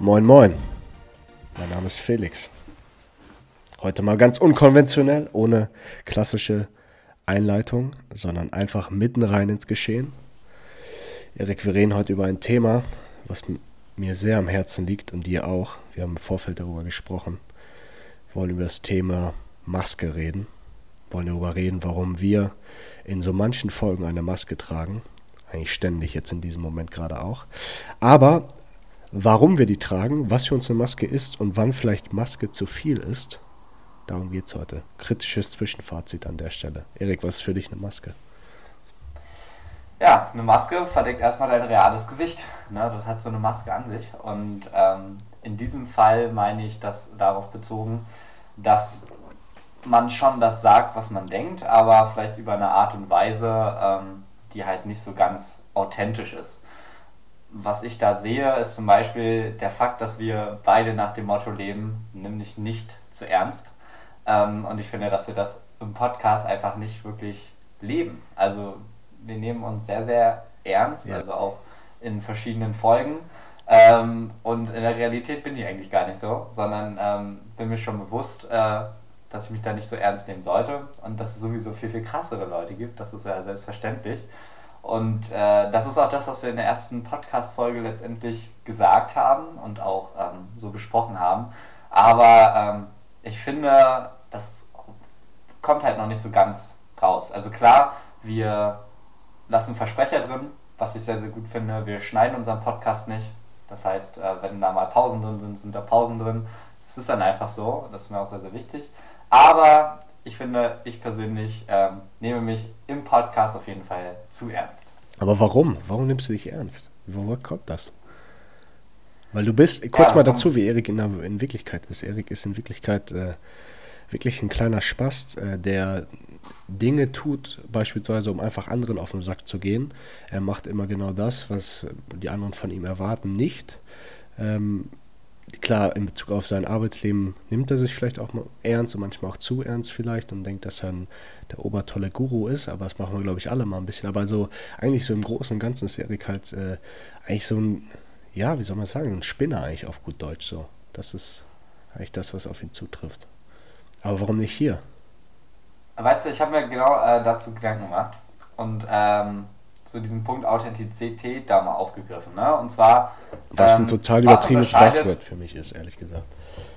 Moin, moin. Mein Name ist Felix. Heute mal ganz unkonventionell, ohne klassische Einleitung, sondern einfach mitten rein ins Geschehen. Erik, wir reden heute über ein Thema, was mir sehr am Herzen liegt und dir auch. Wir haben im Vorfeld darüber gesprochen. Wir wollen über das Thema Maske reden. Wir wollen darüber reden, warum wir in so manchen Folgen eine Maske tragen. Eigentlich ständig jetzt in diesem Moment gerade auch. Aber warum wir die tragen, was für uns eine Maske ist und wann vielleicht Maske zu viel ist, darum geht es heute. Kritisches Zwischenfazit an der Stelle. Erik, was ist für dich eine Maske? Ja, eine Maske verdeckt erstmal dein reales Gesicht. Ne, das hat so eine Maske an sich. Und ähm, in diesem Fall meine ich das darauf bezogen, dass man schon das sagt, was man denkt, aber vielleicht über eine Art und Weise, ähm, die halt nicht so ganz authentisch ist was ich da sehe, ist zum Beispiel der Fakt, dass wir beide nach dem Motto leben, nämlich nicht zu ernst. Ähm, und ich finde, dass wir das im Podcast einfach nicht wirklich leben. Also wir nehmen uns sehr, sehr ernst, ja. also auch in verschiedenen Folgen. Ähm, und in der Realität bin ich eigentlich gar nicht so, sondern ähm, bin mir schon bewusst, äh, dass ich mich da nicht so ernst nehmen sollte und dass es sowieso viel, viel krassere Leute gibt. Das ist ja selbstverständlich. Und äh, das ist auch das, was wir in der ersten Podcast-Folge letztendlich gesagt haben und auch ähm, so besprochen haben. Aber ähm, ich finde, das kommt halt noch nicht so ganz raus. Also klar, wir lassen Versprecher drin, was ich sehr, sehr gut finde. Wir schneiden unseren Podcast nicht. Das heißt, äh, wenn da mal Pausen drin sind, sind da Pausen drin. Das ist dann einfach so. Das ist mir auch sehr, sehr wichtig. Aber ich finde, ich persönlich ähm, nehme mich im Podcast auf jeden Fall zu ernst. Aber warum? Warum nimmst du dich ernst? Woher kommt das? Weil du bist, kurz ja, mal dazu, wie Erik in, in, Wirklichkeit ist. Erik ist in Wirklichkeit äh, wirklich ein kleiner Spast, äh, der Dinge tut, beispielsweise um einfach anderen auf den Sack zu gehen. Er macht immer genau das, was die anderen von ihm erwarten, nicht. Ähm, klar, in Bezug auf sein Arbeitsleben nimmt er sich vielleicht auch mal ernst und manchmal auch zu ernst vielleicht und denkt, dass er ein, der obertolle Guru ist, aber das machen wir, glaube ich, alle mal ein bisschen. Aber so, eigentlich so im Großen und Ganzen ist Erik halt äh, eigentlich so ein, ja, wie soll man sagen, ein Spinner eigentlich auf gut Deutsch so. Das ist eigentlich das, was auf ihn zutrifft. Aber warum nicht hier? Weißt du, ich habe mir genau äh, dazu Gedanken gemacht und ähm, so diesen Punkt Authentizität da mal aufgegriffen. Ne? Und zwar. Was ähm, ein total übertriebenes Buzzword für mich ist, ehrlich gesagt.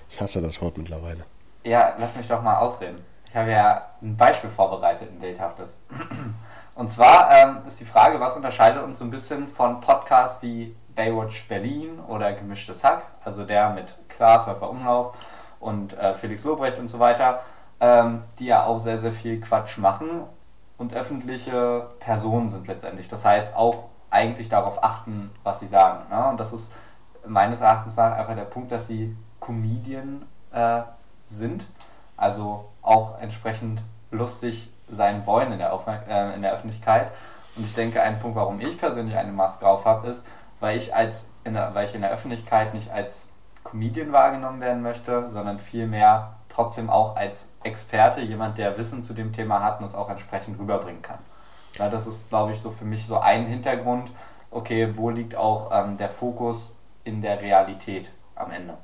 Ich hasse das Wort mittlerweile. Ja, lass mich doch mal ausreden. Ich habe ja ein Beispiel vorbereitet, ein bildhaftes. Und zwar ähm, ist die Frage, was unterscheidet uns so ein bisschen von Podcasts wie Baywatch Berlin oder Gemischtes Hack, also der mit Klaas, Wolfer Umlauf und äh, Felix Lobrecht und so weiter, ähm, die ja auch sehr, sehr viel Quatsch machen und öffentliche Personen sind letztendlich. Das heißt, auch eigentlich darauf achten, was sie sagen. Ne? Und das ist meines Erachtens nach einfach der Punkt, dass sie Comedian äh, sind, also auch entsprechend lustig sein wollen in der, äh, in der Öffentlichkeit. Und ich denke, ein Punkt, warum ich persönlich eine Maske drauf habe, ist, weil ich, als in der, weil ich in der Öffentlichkeit nicht als Comedian wahrgenommen werden möchte, sondern vielmehr trotzdem auch als Experte, jemand, der Wissen zu dem Thema hat und es auch entsprechend rüberbringen kann. Ja, das ist, glaube ich, so für mich so ein Hintergrund, okay, wo liegt auch ähm, der Fokus in der Realität am Ende.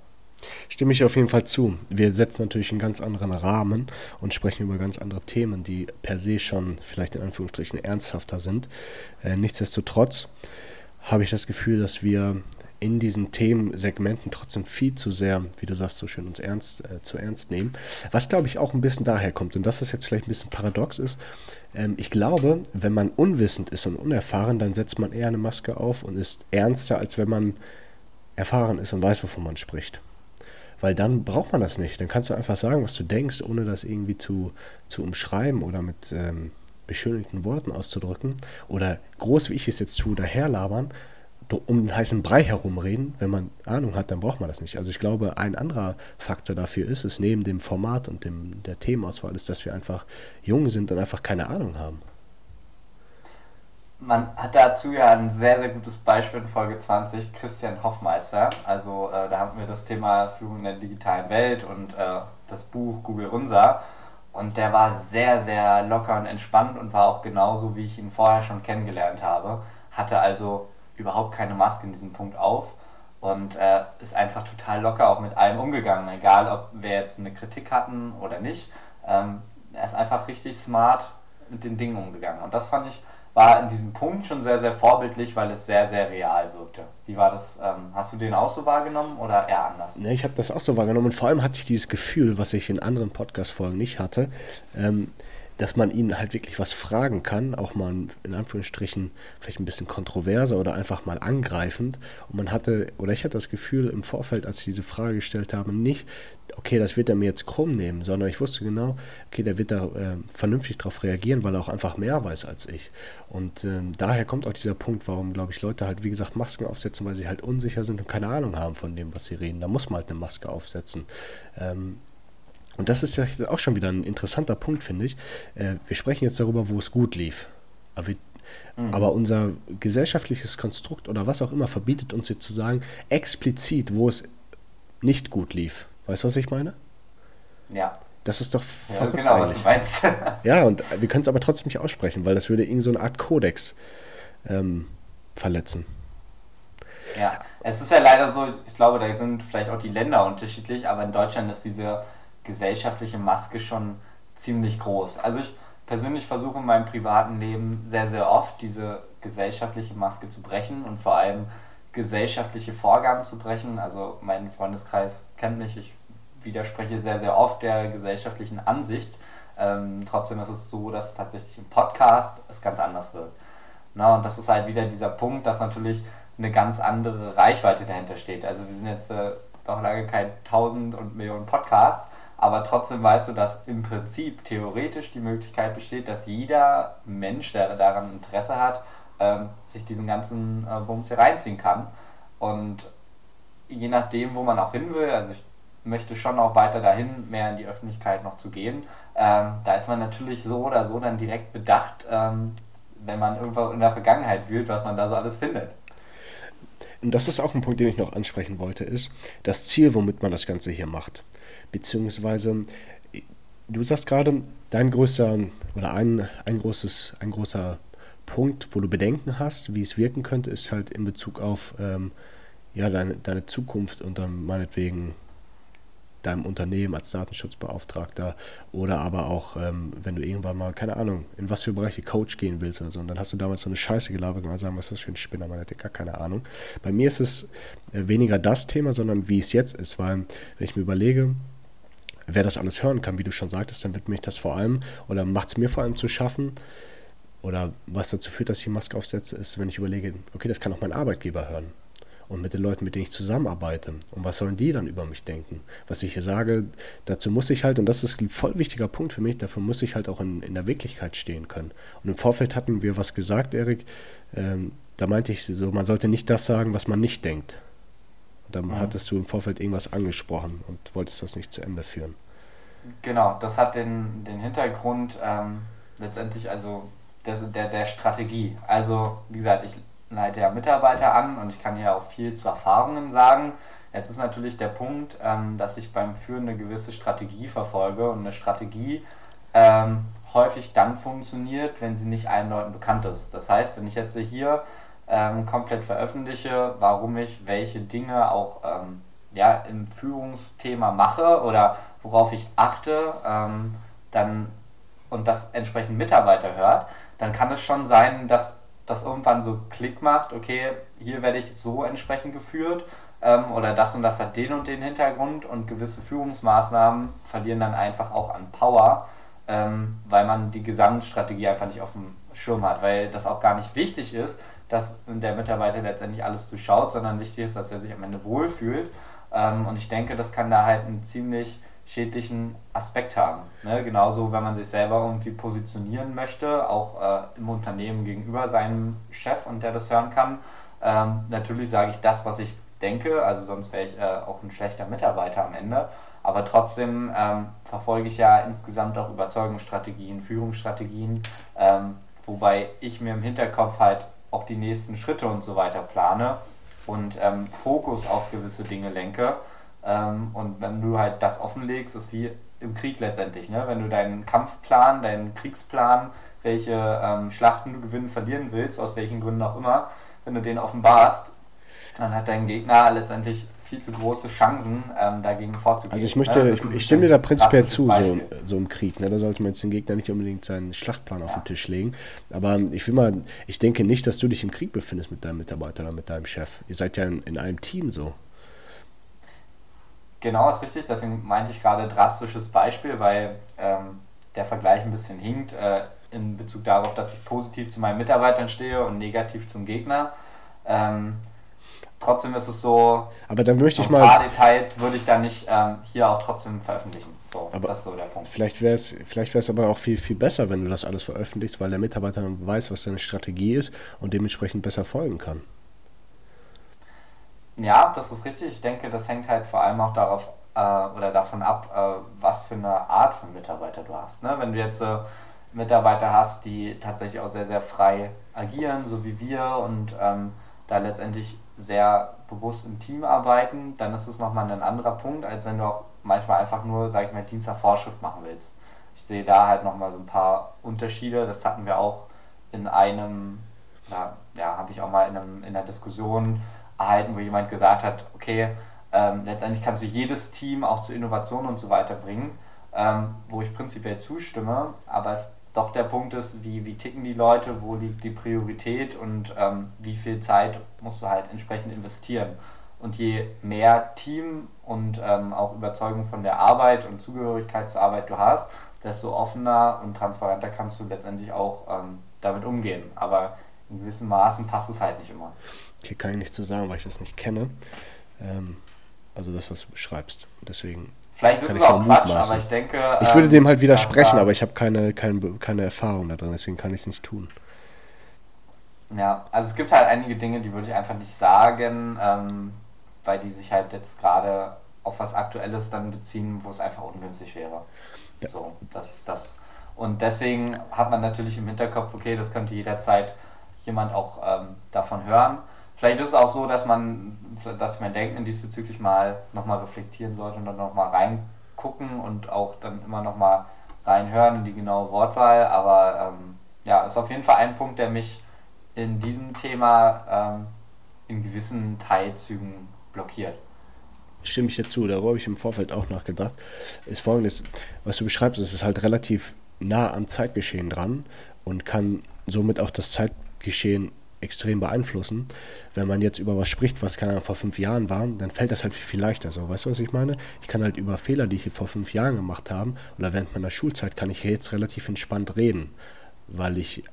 Stimme ich auf jeden Fall zu. Wir setzen natürlich einen ganz anderen Rahmen und sprechen über ganz andere Themen, die per se schon vielleicht in Anführungsstrichen ernsthafter sind. Äh, nichtsdestotrotz habe ich das Gefühl, dass wir in diesen Themensegmenten trotzdem viel zu sehr, wie du sagst, so schön uns ernst äh, zu ernst nehmen. Was glaube ich auch ein bisschen daher kommt, und das ist jetzt vielleicht ein bisschen paradox ist, ähm, ich glaube, wenn man unwissend ist und unerfahren, dann setzt man eher eine Maske auf und ist ernster, als wenn man erfahren ist und weiß, wovon man spricht. Weil dann braucht man das nicht. Dann kannst du einfach sagen, was du denkst, ohne das irgendwie zu, zu umschreiben oder mit ähm, beschönigten Worten auszudrücken. Oder groß, wie ich es jetzt tue, daherlabern um den heißen Brei herumreden. Wenn man Ahnung hat, dann braucht man das nicht. Also ich glaube, ein anderer Faktor dafür ist es, neben dem Format und dem, der Themenauswahl, ist, dass wir einfach jung sind und einfach keine Ahnung haben. Man hat dazu ja ein sehr, sehr gutes Beispiel in Folge 20, Christian Hoffmeister. Also äh, da haben wir das Thema Führung in der digitalen Welt und äh, das Buch Google Unser. Und der war sehr, sehr locker und entspannt und war auch genauso, wie ich ihn vorher schon kennengelernt habe. Hatte also überhaupt keine Maske in diesem Punkt auf. und äh, ist einfach total locker auch mit allem umgegangen, egal ob wir jetzt eine Kritik hatten oder nicht. Ähm, er ist einfach richtig smart mit den Dingen umgegangen und das fand ich war in diesem Punkt schon sehr, sehr vorbildlich, weil es sehr, sehr real wirkte. Wie war das? Ähm, hast du den auch so wahrgenommen oder eher anders? Ne, ich habe das auch so wahrgenommen und vor allem hatte ich dieses Gefühl, was ich in anderen Podcast-Folgen nicht hatte, ähm, dass man ihn halt wirklich was fragen kann, auch mal in Anführungsstrichen vielleicht ein bisschen kontroverser oder einfach mal angreifend. Und man hatte, oder ich hatte das Gefühl im Vorfeld, als ich diese Frage gestellt habe, nicht, okay, das wird er mir jetzt krumm nehmen, sondern ich wusste genau, okay, der wird da äh, vernünftig darauf reagieren, weil er auch einfach mehr weiß als ich. Und äh, daher kommt auch dieser Punkt, warum, glaube ich, Leute halt, wie gesagt, Masken aufsetzen, weil sie halt unsicher sind und keine Ahnung haben von dem, was sie reden. Da muss man halt eine Maske aufsetzen. Ähm, und das ist ja auch schon wieder ein interessanter Punkt, finde ich. Äh, wir sprechen jetzt darüber, wo es gut lief. Aber, wir, mhm. aber, unser gesellschaftliches Konstrukt oder was auch immer verbietet uns jetzt zu sagen, explizit, wo es nicht gut lief. Weißt du, was ich meine? Ja. Das ist doch ja, genau, eigentlich. was du meinst. ja, und wir können es aber trotzdem nicht aussprechen, weil das würde irgend so eine Art Kodex ähm, verletzen. Ja, es ist ja leider so, ich glaube, da sind vielleicht auch die Länder unterschiedlich, aber in Deutschland ist diese gesellschaftliche Maske schon ziemlich groß. Also ich persönlich versuche in meinem privaten Leben sehr, sehr oft diese gesellschaftliche Maske zu brechen und vor allem gesellschaftliche Vorgaben zu brechen. Also mein Freundeskreis kennt mich, ich widerspreche sehr, sehr oft der gesellschaftlichen Ansicht. Ähm, trotzdem ist es so, dass tatsächlich im Podcast es ganz anders wird. Na, und das ist halt wieder dieser Punkt, dass natürlich eine ganz andere Reichweite dahinter steht. Also wir sind jetzt äh, noch lange kein tausend und Millionen Podcasts, aber trotzdem weißt du, dass im Prinzip theoretisch die Möglichkeit besteht, dass jeder Mensch, der daran Interesse hat, ähm, sich diesen ganzen äh, Bums hier reinziehen kann. Und je nachdem, wo man auch hin will, also ich möchte schon auch weiter dahin, mehr in die Öffentlichkeit noch zu gehen, ähm, da ist man natürlich so oder so dann direkt bedacht, ähm, wenn man irgendwo in der Vergangenheit wühlt, was man da so alles findet. Und das ist auch ein Punkt, den ich noch ansprechen wollte, ist das Ziel, womit man das Ganze hier macht beziehungsweise du sagst gerade, dein größter oder ein, ein, großes, ein großer Punkt, wo du Bedenken hast, wie es wirken könnte, ist halt in Bezug auf ähm, ja, deine, deine Zukunft und dann meinetwegen deinem Unternehmen als Datenschutzbeauftragter oder aber auch, ähm, wenn du irgendwann mal, keine Ahnung, in was für Bereiche Coach gehen willst oder so. Und dann hast du damals so eine Scheiße gelabert und sagen, was ist das für ein Spinner, man hätte gar keine Ahnung. Bei mir ist es äh, weniger das Thema, sondern wie es jetzt ist, weil wenn ich mir überlege, wer das alles hören kann, wie du schon sagtest, dann wird mich das vor allem oder macht es mir vor allem zu schaffen, oder was dazu führt, dass ich die Maske aufsetze, ist, wenn ich überlege, okay, das kann auch mein Arbeitgeber hören. Und mit den Leuten, mit denen ich zusammenarbeite. Und was sollen die dann über mich denken? Was ich hier sage, dazu muss ich halt, und das ist ein voll wichtiger Punkt für mich, dafür muss ich halt auch in, in der Wirklichkeit stehen können. Und im Vorfeld hatten wir was gesagt, Erik. Ähm, da meinte ich so, man sollte nicht das sagen, was man nicht denkt. Da mhm. hattest du im Vorfeld irgendwas angesprochen und wolltest das nicht zu Ende führen. Genau, das hat den, den Hintergrund ähm, letztendlich also des, der, der Strategie. Also, wie gesagt, ich leite ja Mitarbeiter an und ich kann ja auch viel zu Erfahrungen sagen. Jetzt ist natürlich der Punkt, ähm, dass ich beim Führen eine gewisse Strategie verfolge und eine Strategie ähm, häufig dann funktioniert, wenn sie nicht allen Leuten bekannt ist. Das heißt, wenn ich jetzt hier ähm, komplett veröffentliche, warum ich welche Dinge auch ähm, ja, im Führungsthema mache oder worauf ich achte, ähm, dann und das entsprechend Mitarbeiter hört, dann kann es schon sein, dass das irgendwann so Klick macht, okay, hier werde ich so entsprechend geführt ähm, oder das und das hat den und den Hintergrund und gewisse Führungsmaßnahmen verlieren dann einfach auch an Power, ähm, weil man die Gesamtstrategie einfach nicht auf dem Schirm hat, weil das auch gar nicht wichtig ist, dass der Mitarbeiter letztendlich alles durchschaut, sondern wichtig ist, dass er sich am Ende wohlfühlt. Ähm, und ich denke, das kann da halt einen ziemlich schädlichen Aspekt haben. Ne? Genauso, wenn man sich selber irgendwie positionieren möchte, auch äh, im Unternehmen gegenüber seinem Chef und der das hören kann. Ähm, natürlich sage ich das, was ich denke, also sonst wäre ich äh, auch ein schlechter Mitarbeiter am Ende. Aber trotzdem ähm, verfolge ich ja insgesamt auch Überzeugungsstrategien, Führungsstrategien, ähm, wobei ich mir im Hinterkopf halt auch die nächsten Schritte und so weiter plane und ähm, Fokus auf gewisse Dinge lenke. Ähm, und wenn du halt das offenlegst, ist wie im Krieg letztendlich. Ne? Wenn du deinen Kampfplan, deinen Kriegsplan, welche ähm, Schlachten du gewinnen, verlieren willst, aus welchen Gründen auch immer, wenn du den offenbarst, dann hat dein Gegner letztendlich viel zu große Chancen, ähm, dagegen vorzugehen. Also ich möchte, ne? ich, ich stimme dir da prinzipiell zu, so, so im Krieg. Ne? Da sollte man jetzt den Gegner nicht unbedingt seinen Schlachtplan auf den Tisch legen. Aber ich will mal, ich denke nicht, dass du dich im Krieg befindest mit deinem Mitarbeiter oder mit deinem Chef. Ihr seid ja in, in einem Team so. Genau, ist richtig. Deswegen meinte ich gerade drastisches Beispiel, weil ähm, der Vergleich ein bisschen hinkt äh, in Bezug darauf, dass ich positiv zu meinen Mitarbeitern stehe und negativ zum Gegner. Ähm, trotzdem ist es so, aber dann möchte ich mal. Ein paar Details würde ich dann nicht ähm, hier auch trotzdem veröffentlichen. So, aber das ist so der Punkt. Vielleicht wäre es vielleicht aber auch viel, viel besser, wenn du das alles veröffentlichst, weil der Mitarbeiter dann weiß, was deine Strategie ist und dementsprechend besser folgen kann. Ja, das ist richtig. Ich denke, das hängt halt vor allem auch darauf äh, oder davon ab, äh, was für eine Art von Mitarbeiter du hast. Ne? Wenn du jetzt äh, Mitarbeiter hast, die tatsächlich auch sehr, sehr frei agieren, so wie wir und ähm, da letztendlich sehr bewusst im Team arbeiten, dann ist es nochmal ein anderer Punkt, als wenn du auch manchmal einfach nur, sag ich mal, Dienst nach Vorschrift machen willst. Ich sehe da halt nochmal so ein paar Unterschiede. Das hatten wir auch in einem, ja, ja habe ich auch mal in, einem, in einer Diskussion erhalten, wo jemand gesagt hat, okay, ähm, letztendlich kannst du jedes Team auch zu Innovation und so weiter bringen, ähm, wo ich prinzipiell zustimme, aber es doch der Punkt ist, wie, wie ticken die Leute, wo liegt die Priorität und ähm, wie viel Zeit musst du halt entsprechend investieren. Und je mehr Team und ähm, auch Überzeugung von der Arbeit und Zugehörigkeit zur Arbeit du hast, desto offener und transparenter kannst du letztendlich auch ähm, damit umgehen. Aber in gewissen Maßen passt es halt nicht immer. Okay, kann ich nicht zu sagen, weil ich das nicht kenne. Ähm, also das, was du beschreibst. Deswegen. Vielleicht ist es auch Quatsch, aber ich denke. Ich würde dem halt ähm, widersprechen, aber ich habe keine, keine, keine Erfahrung da drin, deswegen kann ich es nicht tun. Ja, also es gibt halt einige Dinge, die würde ich einfach nicht sagen, ähm, weil die sich halt jetzt gerade auf was Aktuelles dann beziehen, wo es einfach ungünstig wäre. Ja. So, das ist das. Und deswegen hat man natürlich im Hinterkopf, okay, das könnte jederzeit jemand auch ähm, davon hören. Vielleicht ist es auch so, dass man, dass mein Denken diesbezüglich mal nochmal reflektieren sollte und dann nochmal reingucken und auch dann immer nochmal reinhören in die genaue Wortwahl. Aber ähm, ja, ist auf jeden Fall ein Punkt, der mich in diesem Thema ähm, in gewissen Teilzügen blockiert. Stimme ich dir zu, darüber habe ich im Vorfeld auch nachgedacht. Ist folgendes, was du beschreibst, ist halt relativ nah am Zeitgeschehen dran und kann somit auch das Zeitgeschehen extrem beeinflussen. Wenn man jetzt über was spricht, was keine vor fünf Jahren war, dann fällt das halt viel, viel leichter. So, weißt du, was ich meine? Ich kann halt über Fehler, die ich vor fünf Jahren gemacht habe, oder während meiner Schulzeit, kann ich jetzt relativ entspannt reden, weil ich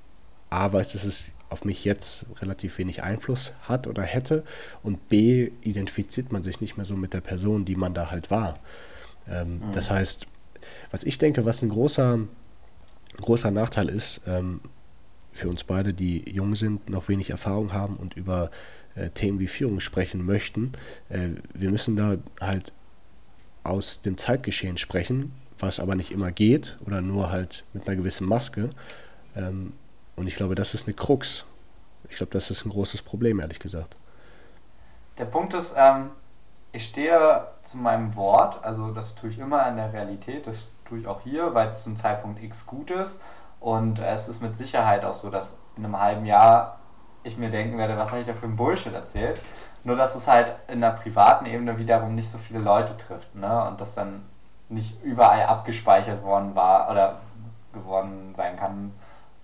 A weiß, dass es auf mich jetzt relativ wenig Einfluss hat oder hätte und B identifiziert man sich nicht mehr so mit der Person, die man da halt war. Ähm, mhm. Das heißt, was ich denke, was ein großer, großer Nachteil ist, ähm, für uns beide, die jung sind, noch wenig Erfahrung haben und über äh, Themen wie Führung sprechen möchten. Äh, wir müssen da halt aus dem Zeitgeschehen sprechen, was aber nicht immer geht oder nur halt mit einer gewissen Maske. Ähm, und ich glaube, das ist eine Krux. Ich glaube, das ist ein großes Problem, ehrlich gesagt. Der Punkt ist, ähm, ich stehe zu meinem Wort, also das tue ich immer in der Realität, das tue ich auch hier, weil es zum Zeitpunkt X gut ist und es ist mit Sicherheit auch so, dass in einem halben Jahr ich mir denken werde, was habe ich da für ein Bullshit erzählt. Nur, dass es halt in der privaten Ebene wiederum nicht so viele Leute trifft. Ne? Und das dann nicht überall abgespeichert worden war oder geworden sein kann.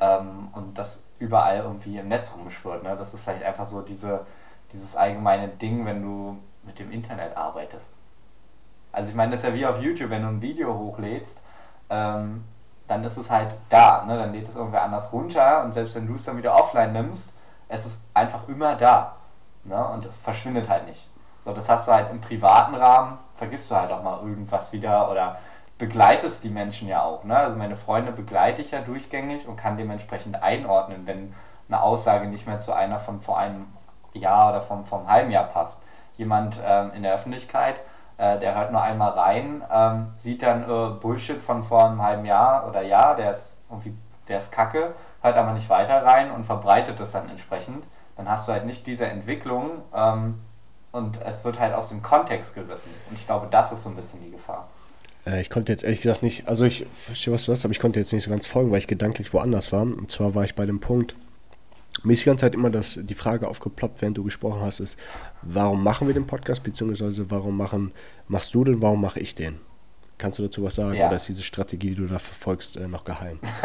Ähm, und das überall irgendwie im Netz rumschwirrt. Ne? Das ist vielleicht einfach so diese, dieses allgemeine Ding, wenn du mit dem Internet arbeitest. Also ich meine, das ist ja wie auf YouTube, wenn du ein Video hochlädst, ähm, dann ist es halt da. Ne? Dann lädt es irgendwer anders runter und selbst wenn du es dann wieder offline nimmst, es ist einfach immer da. Ne? Und es verschwindet halt nicht. So, das hast du halt im privaten Rahmen, vergisst du halt auch mal irgendwas wieder oder begleitest die Menschen ja auch. Ne? Also meine Freunde begleite ich ja durchgängig und kann dementsprechend einordnen, wenn eine Aussage nicht mehr zu einer von vor einem Jahr oder vom, vom halben Jahr passt. Jemand ähm, in der Öffentlichkeit äh, der hört nur einmal rein, ähm, sieht dann äh, Bullshit von vor einem halben Jahr oder Jahr, der ist irgendwie, der ist kacke, hört aber nicht weiter rein und verbreitet das dann entsprechend. Dann hast du halt nicht diese Entwicklung ähm, und es wird halt aus dem Kontext gerissen. Und ich glaube, das ist so ein bisschen die Gefahr. Äh, ich konnte jetzt ehrlich gesagt nicht, also ich verstehe, was du hast, aber ich konnte jetzt nicht so ganz folgen, weil ich gedanklich woanders war. Und zwar war ich bei dem Punkt, mir ist die ganze Zeit immer das, die Frage aufgeploppt, während du gesprochen hast, ist, warum machen wir den Podcast, beziehungsweise warum machen, machst du den, warum mache ich den? Kannst du dazu was sagen? Ja. Oder ist diese Strategie, die du da verfolgst, äh, noch geheim?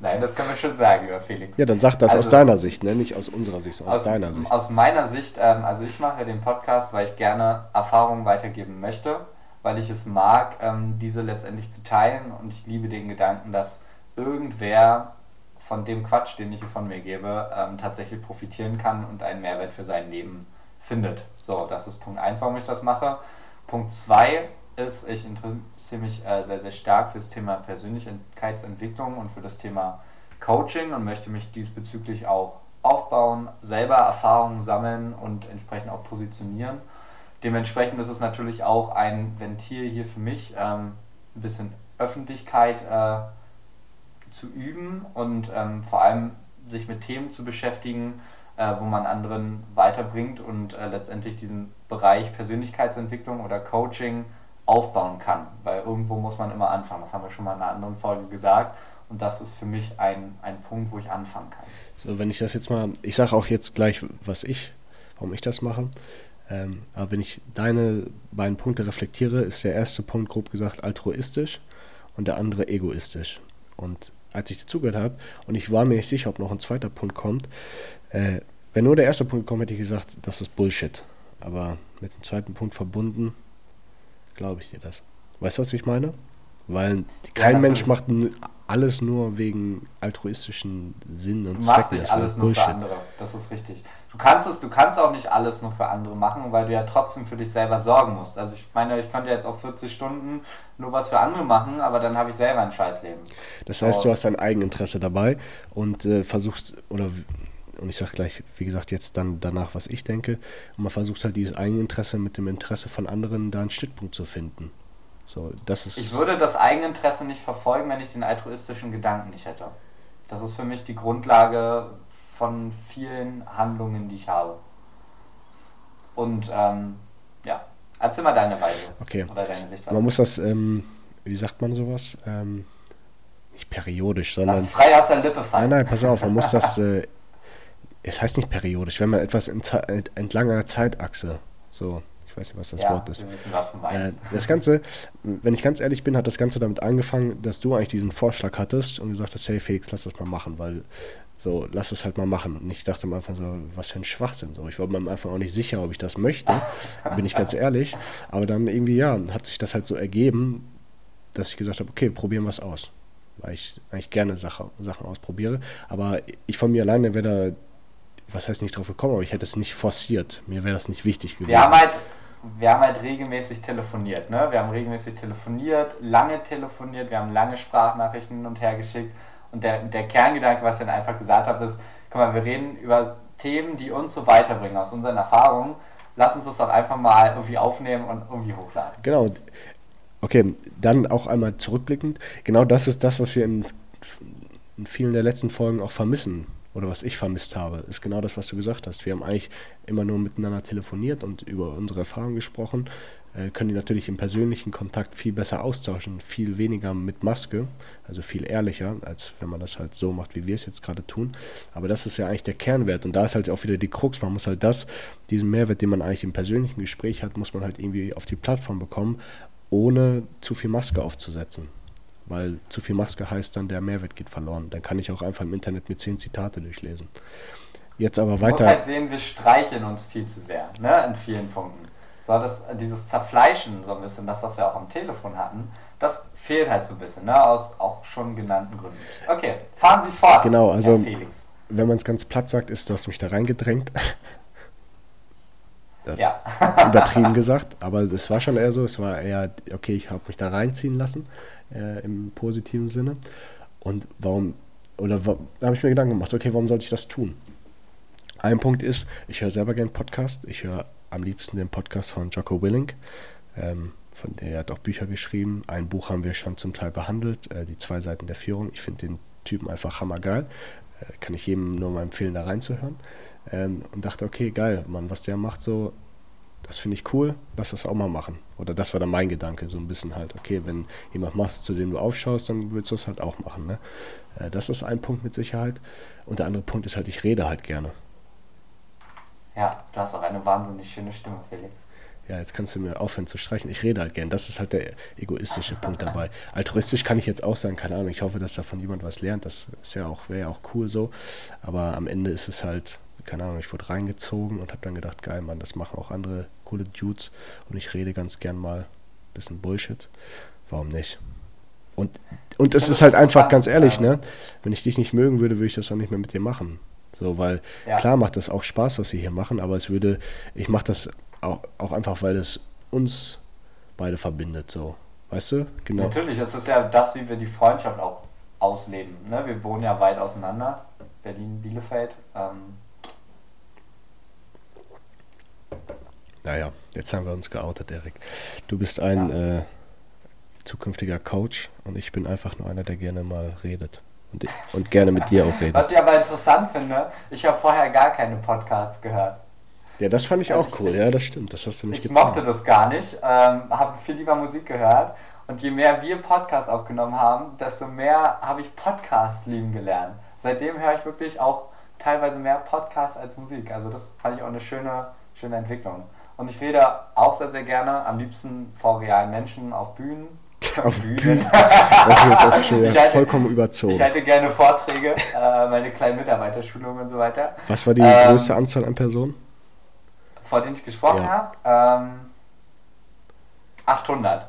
Nein, das kann man schon sagen über Felix. Ja, dann sag das also, aus deiner Sicht, ne? nicht aus unserer Sicht, sondern aus, aus deiner Sicht. Aus meiner Sicht, ähm, also ich mache den Podcast, weil ich gerne Erfahrungen weitergeben möchte, weil ich es mag, ähm, diese letztendlich zu teilen und ich liebe den Gedanken, dass irgendwer von dem Quatsch, den ich hier von mir gebe, ähm, tatsächlich profitieren kann und einen Mehrwert für sein Leben findet. So, das ist Punkt 1, warum ich das mache. Punkt 2 ist, ich interessiere mich äh, sehr, sehr stark für das Thema Persönlichkeitsentwicklung und für das Thema Coaching und möchte mich diesbezüglich auch aufbauen, selber Erfahrungen sammeln und entsprechend auch positionieren. Dementsprechend ist es natürlich auch ein Ventil hier für mich, ähm, ein bisschen Öffentlichkeit äh, zu üben und ähm, vor allem sich mit Themen zu beschäftigen, äh, wo man anderen weiterbringt und äh, letztendlich diesen Bereich Persönlichkeitsentwicklung oder Coaching aufbauen kann. Weil irgendwo muss man immer anfangen. Das haben wir schon mal in einer anderen Folge gesagt. Und das ist für mich ein, ein Punkt, wo ich anfangen kann. So, wenn ich das jetzt mal, ich sage auch jetzt gleich, was ich, warum ich das mache. Ähm, aber wenn ich deine beiden Punkte reflektiere, ist der erste Punkt grob gesagt altruistisch und der andere egoistisch. Und als ich dazugehört habe, und ich war mir nicht sicher, ob noch ein zweiter Punkt kommt, äh, wenn nur der erste Punkt kommt, hätte ich gesagt, das ist Bullshit. Aber mit dem zweiten Punkt verbunden, glaube ich dir das. Weißt du, was ich meine? Weil kein ja, Mensch macht alles nur wegen altruistischen Sinn und Du machst nicht alles nur Bullshit. für andere. Das ist richtig. Du kannst es, du kannst auch nicht alles nur für andere machen, weil du ja trotzdem für dich selber sorgen musst. Also ich meine, ich könnte jetzt auch 40 Stunden nur was für andere machen, aber dann habe ich selber ein Scheißleben. Das heißt, du hast dein Eigeninteresse dabei und äh, versuchst oder und ich sage gleich, wie gesagt, jetzt dann danach, was ich denke. Und man versucht halt dieses Eigeninteresse mit dem Interesse von anderen da einen Schnittpunkt zu finden. So, das ist ich würde das Eigeninteresse nicht verfolgen, wenn ich den altruistischen Gedanken nicht hätte. Das ist für mich die Grundlage von vielen Handlungen, die ich habe. Und ähm, ja, erzähl mal deine Weise. Okay. Oder deine Sichtweise. Man muss das, ähm, wie sagt man sowas? Ähm, nicht periodisch, sondern. Das frei aus der Lippe fallen. Nein, nein, pass auf, man muss das äh, es heißt nicht periodisch, wenn man etwas entlang einer Zeitachse, so, ich weiß nicht, was das ja, Wort ist. Wir wissen, was du meinst. Äh, das Ganze, wenn ich ganz ehrlich bin, hat das Ganze damit angefangen, dass du eigentlich diesen Vorschlag hattest und gesagt hast, hey Felix, lass das mal machen, weil so, lass es halt mal machen. Und ich dachte am Anfang so, was für ein Schwachsinn. So, ich war mir am Anfang auch nicht sicher, ob ich das möchte, bin ich ganz ehrlich. Aber dann irgendwie, ja, hat sich das halt so ergeben, dass ich gesagt habe, okay, probieren wir es aus weil ich eigentlich gerne Sache, Sachen ausprobiere. Aber ich von mir alleine wäre da was heißt nicht drauf gekommen, aber ich hätte es nicht forciert. Mir wäre das nicht wichtig gewesen. Wir haben halt, wir haben halt regelmäßig telefoniert, ne? Wir haben regelmäßig telefoniert, lange telefoniert, wir haben lange Sprachnachrichten hin und her geschickt. Und der, der Kerngedanke, was ich dann einfach gesagt habe, ist, guck mal, wir reden über Themen, die uns so weiterbringen aus unseren Erfahrungen. Lass uns das doch einfach mal irgendwie aufnehmen und irgendwie hochladen. Genau. Okay, dann auch einmal zurückblickend. Genau das ist das, was wir in, in vielen der letzten Folgen auch vermissen oder was ich vermisst habe, ist genau das, was du gesagt hast. Wir haben eigentlich immer nur miteinander telefoniert und über unsere Erfahrungen gesprochen, äh, können die natürlich im persönlichen Kontakt viel besser austauschen, viel weniger mit Maske, also viel ehrlicher, als wenn man das halt so macht, wie wir es jetzt gerade tun. Aber das ist ja eigentlich der Kernwert und da ist halt auch wieder die Krux. Man muss halt das, diesen Mehrwert, den man eigentlich im persönlichen Gespräch hat, muss man halt irgendwie auf die Plattform bekommen, ohne zu viel Maske aufzusetzen weil zu viel Maske heißt dann, der Mehrwert geht verloren. Dann kann ich auch einfach im Internet mit zehn Zitate durchlesen. Jetzt aber weiter. Du musst halt sehen, wir streicheln uns viel zu sehr, ne, in vielen Punkten. So, das, dieses Zerfleischen, so ein bisschen, das, was wir auch am Telefon hatten, das fehlt halt so ein bisschen, ne, aus auch schon genannten Gründen. Okay, fahren Sie fort. Genau, also, wenn man es ganz platt sagt, ist, du hast mich da reingedrängt. Ja. übertrieben gesagt, aber es war schon eher so, es war eher, okay, ich habe mich da reinziehen lassen äh, im positiven Sinne. Und warum, oder da habe ich mir Gedanken gemacht, okay, warum sollte ich das tun? Ein Punkt ist, ich höre selber gerne Podcast. Ich höre am liebsten den Podcast von Jocko Willink. Ähm, von der hat auch Bücher geschrieben. Ein Buch haben wir schon zum Teil behandelt, äh, die zwei Seiten der Führung. Ich finde den Typen einfach hammergeil. Äh, kann ich jedem nur mal empfehlen, da reinzuhören. Ähm, und dachte, okay, geil, Mann, was der macht so, das finde ich cool, lass das auch mal machen. Oder das war dann mein Gedanke, so ein bisschen halt, okay, wenn jemand machst, zu dem du aufschaust, dann willst du es halt auch machen. Ne? Äh, das ist ein Punkt mit Sicherheit. Und der andere Punkt ist halt, ich rede halt gerne. Ja, du hast auch eine wahnsinnig schöne Stimme, Felix. Ja, jetzt kannst du mir aufhören zu streichen. Ich rede halt gern. Das ist halt der egoistische Punkt dabei. Altruistisch kann ich jetzt auch sagen, keine Ahnung. Ich hoffe, dass davon jemand was lernt. Das ist ja auch, wäre ja auch cool so. Aber am Ende ist es halt, keine Ahnung, ich wurde reingezogen und habe dann gedacht, geil, Mann, das machen auch andere coole Dudes und ich rede ganz gern mal ein bisschen Bullshit. Warum nicht? Und, und es ist halt einfach ganz ehrlich, ne? Wenn ich dich nicht mögen würde, würde ich das auch nicht mehr mit dir machen. So, weil ja. klar macht das auch Spaß, was wir hier machen, aber es würde, ich mache das auch, auch einfach, weil es uns beide verbindet, so. Weißt du? Genau. Natürlich, es ist ja das, wie wir die Freundschaft auch ausleben. Ne? Wir wohnen ja weit auseinander, Berlin, Bielefeld. Ähm, Naja, jetzt haben wir uns geoutet, Erik. Du bist ein ja. äh, zukünftiger Coach und ich bin einfach nur einer, der gerne mal redet. Und, und gerne mit dir auch redet. Was ich aber interessant finde, ich habe vorher gar keine Podcasts gehört. Ja, das fand ich also auch cool, ja, das stimmt. Das hast du nicht Ich getan. mochte das gar nicht, ähm, habe viel lieber Musik gehört. Und je mehr wir Podcasts aufgenommen haben, desto mehr habe ich Podcasts lieben gelernt. Seitdem höre ich wirklich auch teilweise mehr Podcasts als Musik. Also das fand ich auch eine schöne, schöne Entwicklung. Und ich rede auch sehr, sehr gerne, am liebsten vor realen Menschen auf Bühnen. Auf Bühnen. Das wird doch schon halte, vollkommen überzogen. Ich halte gerne Vorträge, äh, meine kleinen Mitarbeiterschulungen und so weiter. Was war die ähm, größte Anzahl an Personen? Vor denen ich gesprochen ja. habe? Ähm, 800.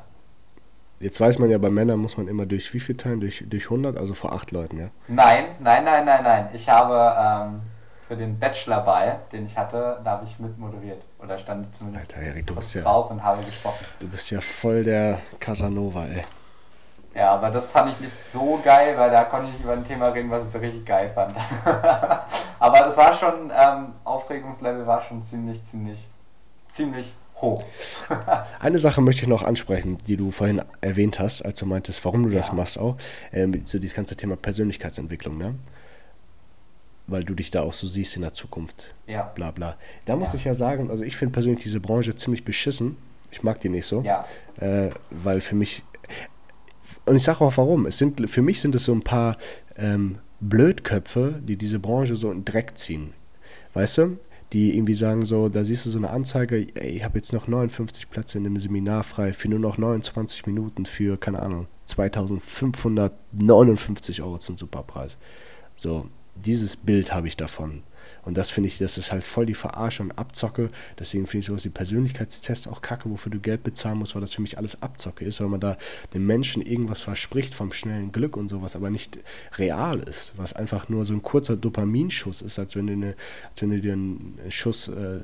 Jetzt weiß man ja, bei Männern muss man immer durch wie viel teilen? Durch, durch 100, also vor 8 Leuten, ja? Nein, nein, nein, nein, nein. Ich habe ähm, für den Bachelorball, den ich hatte, da habe ich mit moderiert. Oder stand zumindest Alter, Erik, du bist ja, drauf und habe gesprochen. Du bist ja voll der Casanova, ey. Ja, aber das fand ich nicht so geil, weil da konnte ich über ein Thema reden, was ich richtig geil fand. aber das war schon, ähm, Aufregungslevel war schon ziemlich, ziemlich, ziemlich hoch. Eine Sache möchte ich noch ansprechen, die du vorhin erwähnt hast, als du meintest, warum du das ja. machst auch. Ähm, so dieses ganze Thema Persönlichkeitsentwicklung, ne? weil du dich da auch so siehst in der Zukunft. Ja. Bla bla. Da muss ja. ich ja sagen, also ich finde persönlich diese Branche ziemlich beschissen. Ich mag die nicht so. Ja. Äh, weil für mich, und ich sage auch warum, es sind, für mich sind es so ein paar ähm, Blödköpfe, die diese Branche so in Dreck ziehen. Weißt du? Die irgendwie sagen so, da siehst du so eine Anzeige, ey, ich habe jetzt noch 59 Plätze in einem Seminar frei für nur noch 29 Minuten für, keine Ahnung, 2559 Euro zum Superpreis. So, dieses Bild habe ich davon. Und das finde ich, das ist halt voll die Verarsche und Abzocke. Deswegen finde ich sowas wie Persönlichkeitstests auch kacke, wofür du Geld bezahlen musst, weil das für mich alles Abzocke ist, weil man da dem Menschen irgendwas verspricht vom schnellen Glück und sowas, aber nicht real ist, was einfach nur so ein kurzer Dopaminschuss ist, als wenn du, eine, als wenn du dir einen Schuss äh,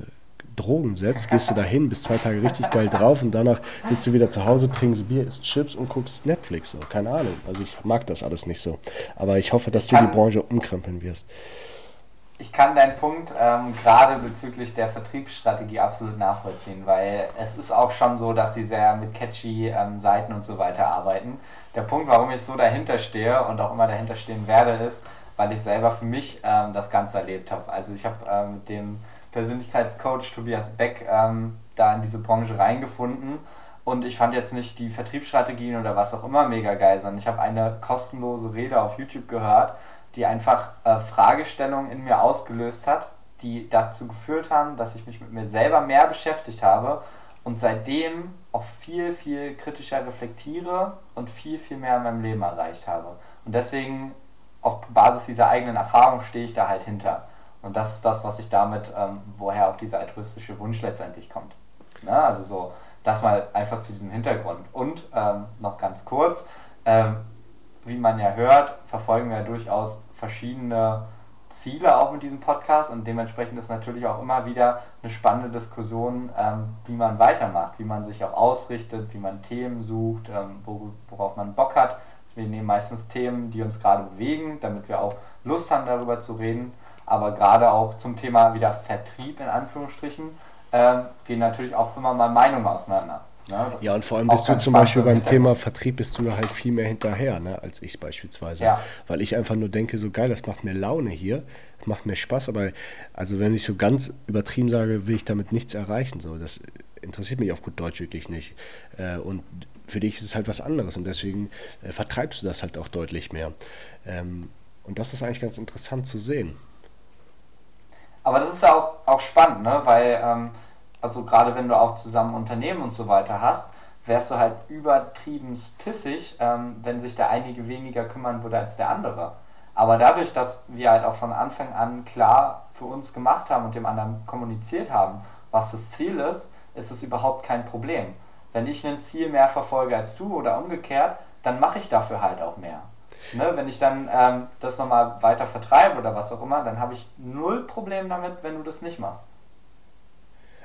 Drogen setzt, gehst du dahin, bist zwei Tage richtig geil drauf und danach sitzt du wieder zu Hause, trinkst Bier, isst Chips und guckst Netflix. So. Keine Ahnung. Also ich mag das alles nicht so. Aber ich hoffe, dass du die Branche umkrempeln wirst. Ich kann deinen Punkt ähm, gerade bezüglich der Vertriebsstrategie absolut nachvollziehen, weil es ist auch schon so, dass sie sehr mit catchy ähm, Seiten und so weiter arbeiten. Der Punkt, warum ich so dahinter stehe und auch immer dahinter stehen werde, ist, weil ich selber für mich ähm, das Ganze erlebt habe. Also ich habe ähm, mit dem Persönlichkeitscoach Tobias Beck ähm, da in diese Branche reingefunden. Und ich fand jetzt nicht die Vertriebsstrategien oder was auch immer mega geil, sondern ich habe eine kostenlose Rede auf YouTube gehört, die einfach äh, Fragestellungen in mir ausgelöst hat, die dazu geführt haben, dass ich mich mit mir selber mehr beschäftigt habe und seitdem auch viel, viel kritischer reflektiere und viel, viel mehr in meinem Leben erreicht habe. Und deswegen, auf Basis dieser eigenen Erfahrung, stehe ich da halt hinter. Und das ist das, was ich damit, ähm, woher auch dieser altruistische Wunsch letztendlich kommt. Na, also so, das mal einfach zu diesem Hintergrund. Und ähm, noch ganz kurz, ähm, wie man ja hört, verfolgen wir ja durchaus verschiedene Ziele auch mit diesem Podcast und dementsprechend ist natürlich auch immer wieder eine spannende Diskussion, ähm, wie man weitermacht, wie man sich auch ausrichtet, wie man Themen sucht, ähm, worauf man Bock hat. Wir nehmen meistens Themen, die uns gerade bewegen, damit wir auch Lust haben, darüber zu reden aber gerade auch zum Thema wieder Vertrieb in Anführungsstrichen, äh, gehen natürlich auch immer mal Meinungen auseinander. Das Ja, und vor allem bist du zum Beispiel im beim Hintergrund. Thema Vertrieb bist du halt viel mehr hinterher, ne, als ich beispielsweise. Ja. Weil ich einfach nur denke, so geil, das macht mir Laune hier, das macht mir Spaß, aber also wenn ich so ganz übertrieben sage, will ich damit nichts erreichen. So, das interessiert mich auf gut Deutsch wirklich nicht. Äh, und für dich ist es halt was anderes und deswegen äh, vertreibst du das halt auch deutlich mehr. Ähm, und das ist eigentlich ganz interessant zu sehen. Aber das ist ja auch, auch spannend, ne? weil, ähm, also gerade wenn du auch zusammen Unternehmen und so weiter hast, wärst du halt übertrieben pissig, ähm, wenn sich der einige weniger kümmern würde als der andere. Aber dadurch, dass wir halt auch von Anfang an klar für uns gemacht haben und dem anderen kommuniziert haben, was das Ziel ist, ist es überhaupt kein Problem. Wenn ich ein Ziel mehr verfolge als du oder umgekehrt, dann mache ich dafür halt auch mehr. Ne, wenn ich dann ähm, das nochmal weiter vertreibe oder was auch immer, dann habe ich null Problem damit, wenn du das nicht machst.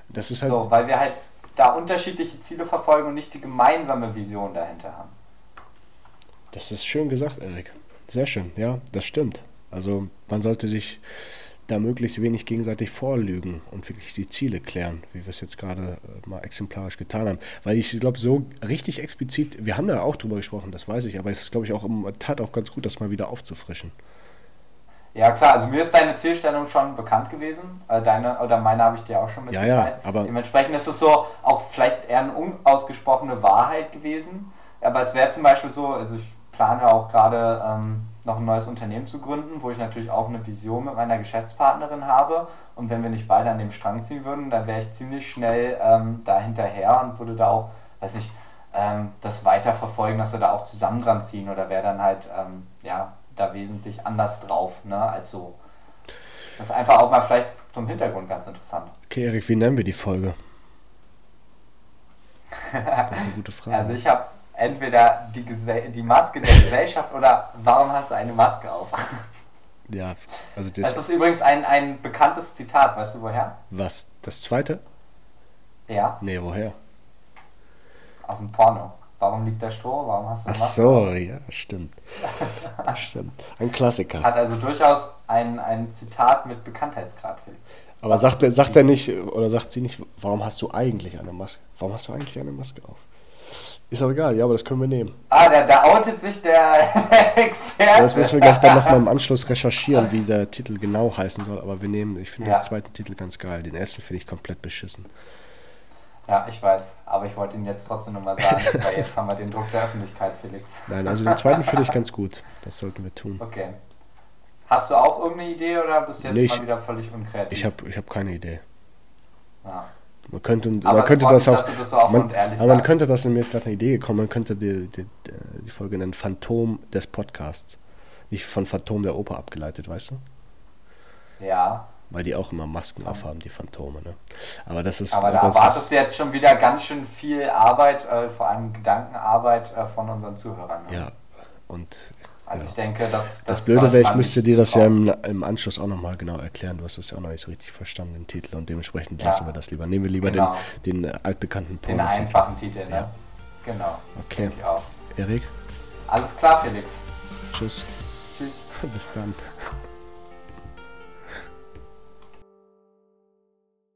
Das ist halt, So, weil wir halt da unterschiedliche Ziele verfolgen und nicht die gemeinsame Vision dahinter haben. Das ist schön gesagt, Erik. Sehr schön, ja, das stimmt. Also man sollte sich da möglichst wenig gegenseitig vorlügen und wirklich die Ziele klären, wie wir es jetzt gerade äh, mal exemplarisch getan haben. Weil ich glaube, so richtig explizit, wir haben da auch drüber gesprochen, das weiß ich, aber es ist, glaube ich, auch im tat auch ganz gut, das mal wieder aufzufrischen. Ja klar, also mir ist deine Zielstellung schon bekannt gewesen. Äh, Deine oder meine habe ich dir auch schon Ja, mitgeteilt. ja, aber- Dementsprechend ist es so auch vielleicht eher eine unausgesprochene Wahrheit gewesen. Aber es wäre zum Beispiel so, also ich plane auch gerade ähm, noch ein neues Unternehmen zu gründen, wo ich natürlich auch eine Vision mit meiner Geschäftspartnerin habe. Und wenn wir nicht beide an dem Strang ziehen würden, dann wäre ich ziemlich schnell ähm, da hinterher und würde da auch, weiß nicht, ähm, das weiter verfolgen, dass wir da auch zusammen dran ziehen oder wäre dann halt, ähm, ja, da wesentlich anders drauf, ne, als so. Das ist einfach auch mal vielleicht zum Hintergrund ganz interessant. Okay, Erik, wie nennen wir die Folge? Das ist eine gute Frage. Also ich habe entweder die, Gese die Maske der Gesellschaft oder warum hast du eine Maske auf? ja, also Das das, ist übrigens ein, ein bekanntes Zitat, weißt du woher? was? Das zweite? Ja, Nee, woher? aus dem Porno. Warum liegt der Stroh? Warum hast du Ach eine Maske so, ja, stimmt. stimmt. Ein Klassiker. Hat also durchaus ein, ein Zitat mit Bekanntheitsgrad, Felix. Aber Was sagt er, das sagt er nicht, oder sagt sie nicht, warum hast du eigentlich eine Maske? Warum hast du eigentlich eine Maske auf? Ist auch egal, ja, aber das können wir nehmen. Ah, da, da outet sich der, der Experte. Das müssen wir gleich dann nochmal im Anschluss recherchieren, wie der Titel genau heißen soll. Aber wir nehmen, ich finde Ja. den zweiten Titel ganz geil. Den ersten finde ich komplett beschissen. Ja, ich weiß, aber ich wollte ihn jetzt trotzdem nochmal sagen, weil jetzt haben wir den Druck der Öffentlichkeit, Felix. Nein, also den zweiten finde ich ganz gut. Das sollten wir tun. Okay. Hast du auch irgendeine Idee oder bist du jetzt Nee, mal wieder völlig unkreativ? Ich habe ich hab keine Idee. Ja. Man könnte, Aber man könnte das mich, auch. dass du das so man, und ehrlich aber man sagst. könnte das, mir ist gerade eine Idee gekommen, man könnte die, die, die Folge nennen Phantom des Podcasts. Nicht von Phantom der Oper abgeleitet, weißt du? Ja, Weil die auch immer Masken aufhaben, die Phantome, ne? Aber das ist. aber da erwartest du jetzt schon wieder ganz schön viel Arbeit, äh, vor allem Gedankenarbeit äh, von unseren Zuhörern. Ne? Ja, und Also ja. ich denke, dass das das Blöde wäre, ich müsste dir das ja im, im Anschluss auch nochmal genau erklären. Du hast das ja auch noch nicht so richtig verstanden, den Titel. Und dementsprechend Ja. lassen wir das lieber. Nehmen wir lieber Genau. den, den äh, altbekannten Den Pornotitel. einfachen Titel, ne? Ja. Genau. Okay. Erik, Alles klar, Felix. tschüss. Tschüss. Bis dann.